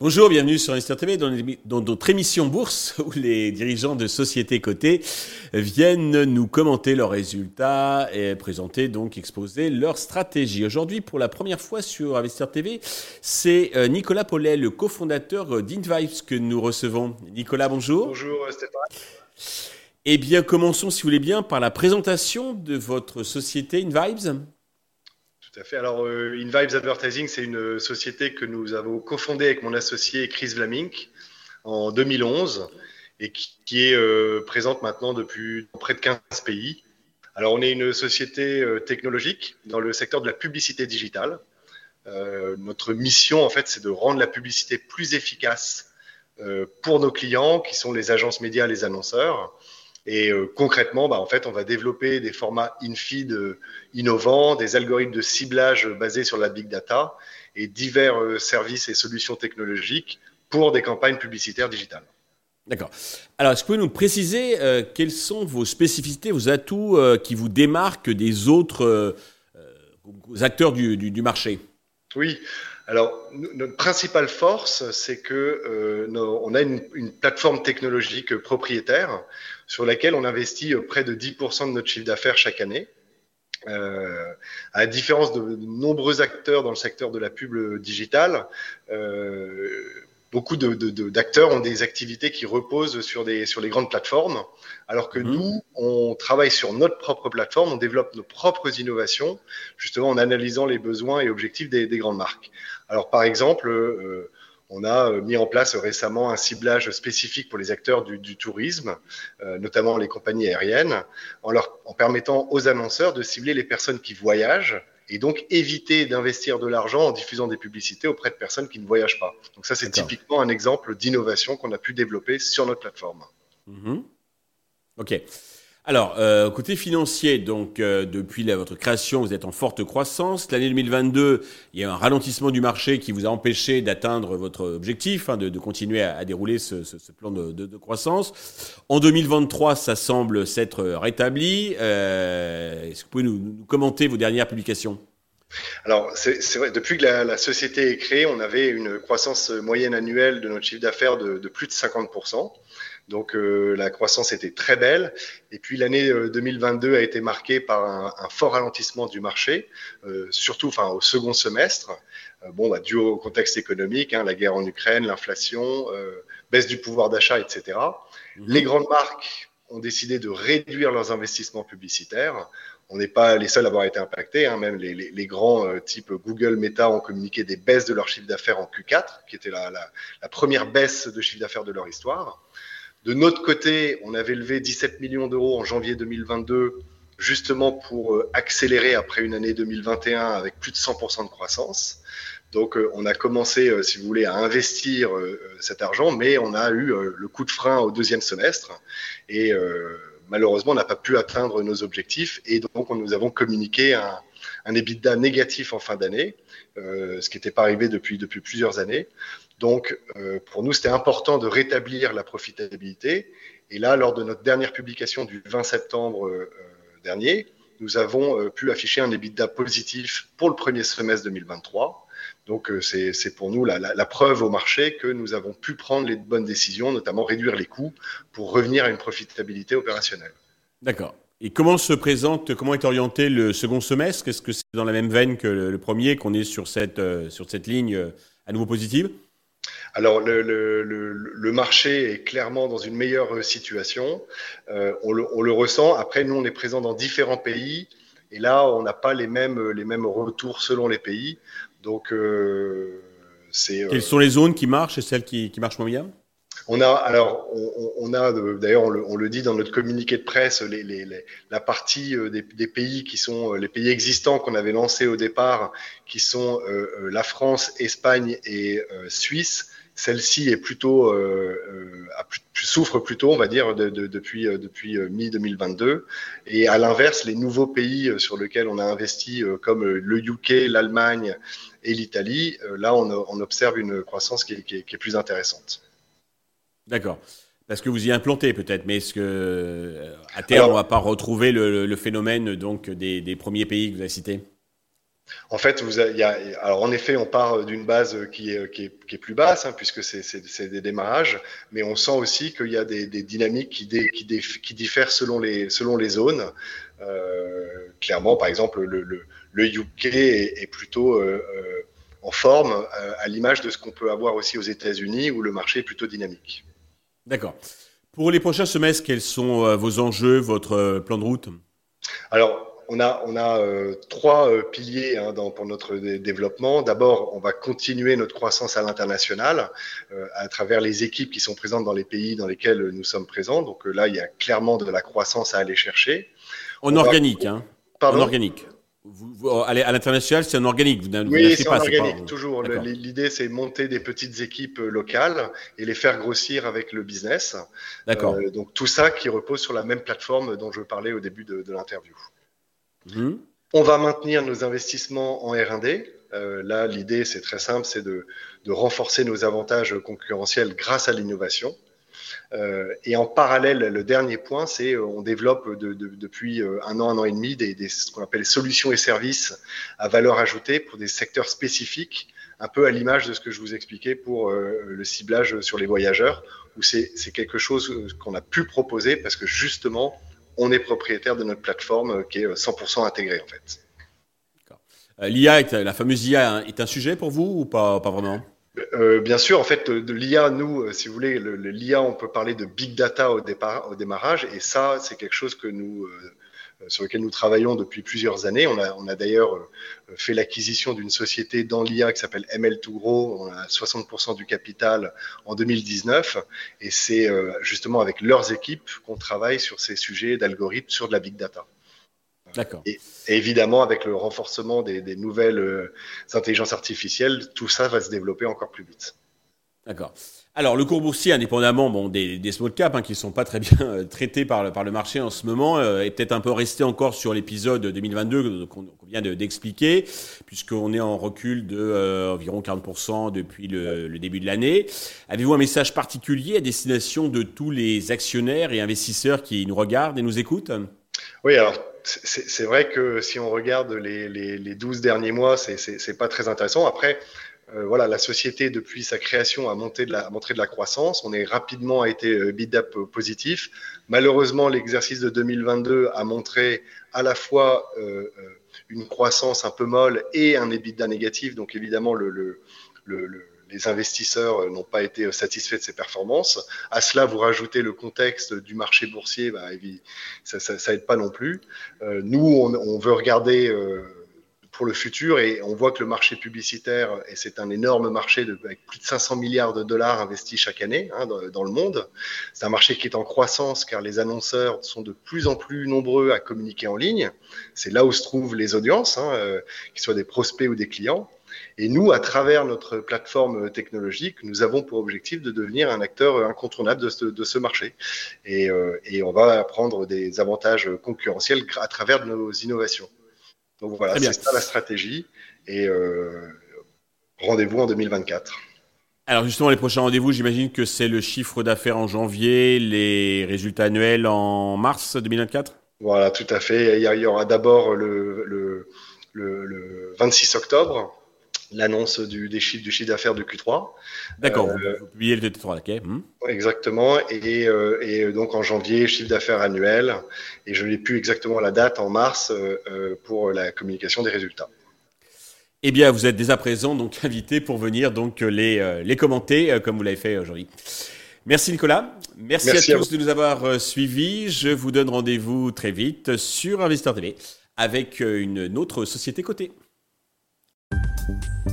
Bonjour, bienvenue sur Investir TV dans, notre émission Bourse où les dirigeants de sociétés cotées viennent nous commenter leurs résultats et présenter donc exposer leur stratégie. Aujourd'hui, pour la première fois sur Investir TV, c'est euh, Nicolas Paulet, le cofondateur d'InVibes que nous recevons. Nicolas, bonjour. Bonjour Stéphane. Eh bien, commençons si vous voulez bien par la présentation de votre société InVibes. Tout à fait. Alors, euh, InVibes Advertising, c'est une société que nous avons cofondée avec mon associé Chris Vlamink en 2011 et qui, est euh, présente maintenant depuis près de 15 pays. Alors, on est une société euh, technologique dans le secteur de la publicité digitale. notre mission, en fait, c'est de rendre la publicité plus efficace pour nos clients, qui sont les agences médias, les annonceurs. Et euh, concrètement, bah, en fait, on va développer des formats in-feed euh, innovants, des algorithmes de ciblage basés sur la big data et divers euh, services et solutions technologiques pour des campagnes publicitaires digitales. D'accord. Alors, est-ce que vous pouvez nous préciser quelles sont vos spécificités, vos atouts qui vous démarquent des autres acteurs du, du, du marché? Oui. Alors, notre principale force, c'est que euh, on a une, plateforme technologique propriétaire sur laquelle on investit euh, près de 10% de notre chiffre d'affaires chaque année. Euh, à la différence de, de, nombreux acteurs dans le secteur de la pub digitale, euh, beaucoup d'acteurs de, de, ont des activités qui reposent sur, des, sur les grandes plateformes, alors que mmh. nous, on travaille sur notre propre plateforme, on développe nos propres innovations, justement en analysant les besoins et objectifs des, des grandes marques. Alors par exemple, euh, on a euh, mis en place récemment un ciblage spécifique pour les acteurs du, du tourisme, euh, notamment les compagnies aériennes, en, leur, en permettant aux annonceurs de cibler les personnes qui voyagent et donc éviter d'investir de l'argent en diffusant des publicités auprès de personnes qui ne voyagent pas. Donc ça, c'est typiquement un exemple d'innovation qu'on a pu développer sur notre plateforme. Mmh. Ok. Alors, euh, côté financier, donc euh, depuis la, votre création, vous êtes en forte croissance. L'année 2022, il y a un ralentissement du marché qui vous a empêché d'atteindre votre objectif, hein, de, de, continuer à, à dérouler ce, ce, ce plan de, de, de, croissance. En 2023, ça semble s'être rétabli. Euh, Est-ce que vous pouvez nous, nous, commenter vos dernières publications? Alors, c'est vrai, depuis que la, la, société est créée, on avait une croissance moyenne annuelle de notre chiffre d'affaires de, de, plus de 50%. Donc euh, la croissance était très belle. Et puis l'année 2022 euh, a été marquée par un, un fort ralentissement du marché, euh, surtout enfin, au second semestre. Euh, bon, bah, dû au contexte économique, hein, la guerre en Ukraine, l'inflation, baisse du pouvoir d'achat, etc. Mmh. Les grandes marques ont décidé de réduire leurs investissements publicitaires. On n'est pas les seuls à avoir été impactés, hein, même les, les, grands euh, type Google, Meta ont communiqué des baisses de leur chiffre d'affaires en Q4, qui était la, la, la première baisse de chiffre d'affaires de leur histoire. De notre côté, on avait levé 17 millions d'euros en janvier 2022, justement pour euh, accélérer après une année 2021 avec plus de 100% de croissance. Donc, euh, on a commencé, euh, si vous voulez, à investir cet argent, mais on a eu le coup de frein au deuxième semestre et malheureusement, on n'a pas pu atteindre nos objectifs et donc nous avons communiqué un, un EBITDA négatif en fin d'année, ce qui n'était pas arrivé depuis, depuis plusieurs années. Donc, euh, pour nous, c'était important de rétablir la profitabilité. Et là, lors de notre dernière publication du 20 septembre euh, dernier, nous avons euh, pu afficher un EBITDA positif pour le premier semestre 2023. Donc, euh, c'est pour nous la, la, la, preuve au marché que nous avons pu prendre les bonnes décisions, notamment réduire les coûts pour revenir à une profitabilité opérationnelle. D'accord. Et comment se présente, comment est orienté le second semestre? Est-ce que c'est dans la même veine que le, le premier, qu'on est sur cette, sur cette ligne à nouveau positive? Alors le, le, le, marché est clairement dans une meilleure situation. Euh, on, le, on, le, ressent. Après, nous, on est présent dans différents pays. Et là, on n'a pas les mêmes, les mêmes retours selon les pays. Donc, euh, c'est. Quelles euh, sont les zones qui marchent et celles qui, qui marchent moins bien? On a alors on, on a d'ailleurs on le, on le, dit dans notre communiqué de presse les, les, les, la partie euh, des, des, pays qui sont euh, les pays existants qu'on avait lancés au départ qui sont euh, la France, Espagne et euh, Suisse celle-ci est plutôt euh, euh souffre plutôt, on va dire, de, de, depuis euh, depuis mi 2022. Et à l'inverse, les nouveaux pays sur lesquels on a investi, comme le UK, l'Allemagne et l'Italie, là, on, on, observe une croissance qui est, qui est, qui est plus intéressante. D'accord. Parce que vous y implantez peut-être, mais est-ce que à terme on va pas retrouver le, phénomène donc des, des premiers pays que vous avez cités? En fait, vous y a, alors en effet, on part d'une base qui est, qui est, qui est, plus basse, hein, puisque c'est des démarrages, mais on sent aussi qu'il y a des, des dynamiques qui, dé, qui, dé, qui, diffèrent selon les, selon les zones. Euh, clairement, par exemple, le, le, le UK est, est plutôt euh, euh en forme, euh, à l'image de ce qu'on peut avoir aussi aux États-Unis, où le marché est plutôt dynamique. D'accord. Pour les prochains semestres, quels sont euh, vos enjeux, votre plan de route? Alors, on a, on a euh, trois euh, piliers hein, dans, pour notre développement. D'abord, on va continuer notre croissance à l'international euh, à travers les équipes qui sont présentes dans les pays dans lesquels nous sommes présents. Donc là, il y a clairement de la croissance à aller chercher. En organique, hein En organique. Vous, à l'international, c'est en organique. Vous, oui, c'est en organique, toujours. L'idée, c'est monter des petites équipes locales et les faire grossir avec le business. D'accord. donc tout ça qui repose sur la même plateforme dont je parlais au début de, de l'interview. Mhm. On va maintenir nos investissements en R&D. Euh, là, l'idée, c'est très simple, c'est de, renforcer nos avantages concurrentiels grâce à l'innovation. Euh, et en parallèle, le dernier point, c'est euh, on développe depuis un an, un an et demi des, ce qu'on appelle solutions et services à valeur ajoutée pour des secteurs spécifiques, un peu à l'image de ce que je vous expliquais pour le ciblage sur les voyageurs, où c'est quelque chose qu'on a pu proposer parce que justement, on est propriétaire de notre plateforme euh, qui est 100% euh, intégrée en fait. Euh, L'IA, la fameuse IA, est un sujet pour vous ou pas, pas vraiment? Bien sûr, en fait, de l'IA, nous, si vous voulez, l'IA, on peut parler de big data au, départ, au démarrage, et ça, c'est quelque chose que nous, euh, sur lequel nous travaillons depuis plusieurs années. On a, on a d'ailleurs euh, fait l'acquisition d'une société dans l'IA qui s'appelle ML2Grow. On a 60% du capital en 2019. Et c'est euh, justement avec leurs équipes qu'on travaille sur ces sujets d'algorithmes sur de la big data. D'accord. Et, évidemment, avec le renforcement des, des nouvelles intelligences artificielles, tout ça va se développer encore plus vite. D'accord. Alors, le cours boursier, indépendamment bon, des, des small caps, hein, qui ne sont pas très bien euh, traités par le, par le marché en ce moment, euh, est peut-être un peu resté encore sur l'épisode 2022 qu'on vient d'expliquer, puisqu'on est en recul de euh, environ 40% depuis le, le, début de l'année. Avez-vous un message particulier à destination de tous les actionnaires et investisseurs qui nous regardent et nous écoutent? Oui, alors c'est vrai que si on regarde les, les, les 12 derniers mois, c'est pas très intéressant. Après, euh, voilà, la société, depuis sa création, a, monté de la, montré de la croissance. On est rapidement a été euh, bid-up positif. Malheureusement, l'exercice de 2022 a montré à la fois euh, une croissance un peu molle et un EBITDA négatif. Donc, évidemment, le, le, le, les investisseurs n'ont pas été satisfaits de ces performances. À cela, vous rajoutez le contexte du marché boursier, bah, ça, ça, aide pas non plus. nous, on, on, veut regarder pour le futur et on voit que le marché publicitaire, et c'est un énorme marché de, avec plus de 500 milliards de dollars investis chaque année hein, dans, le monde, c'est un marché qui est en croissance car les annonceurs sont de plus en plus nombreux à communiquer en ligne. C'est là où se trouvent les audiences, hein, euh, qu'ils soient des prospects ou des clients. Et nous, à travers notre plateforme technologique, nous avons pour objectif de devenir un acteur incontournable de ce, marché. Euh, et on va prendre des avantages concurrentiels à travers nos innovations. Donc voilà, c'est ça la stratégie. Et euh, rendez-vous en 2024. Alors justement, les prochains rendez-vous, j'imagine que c'est le chiffre d'affaires en janvier, les résultats annuels en mars 2024 Voilà, tout à fait. Il y aura d'abord le, le, le 26 octobre, l'annonce du, des chiffres, du chiffre d'affaires de Q3. D'accord, euh, vous, publiez le T3, ok. Hmm. Exactement, et, euh, et, donc en janvier, chiffre d'affaires annuel, et je n'ai plus exactement la date en mars euh, pour la communication des résultats. Eh bien, vous êtes dès à présent donc invité pour venir donc les, les commenter comme vous l'avez fait aujourd'hui. Merci Nicolas. Merci, à, tous de nous avoir suivis. Je vous donne rendez-vous très vite sur Investor TV avec une autre société cotée. Thank you.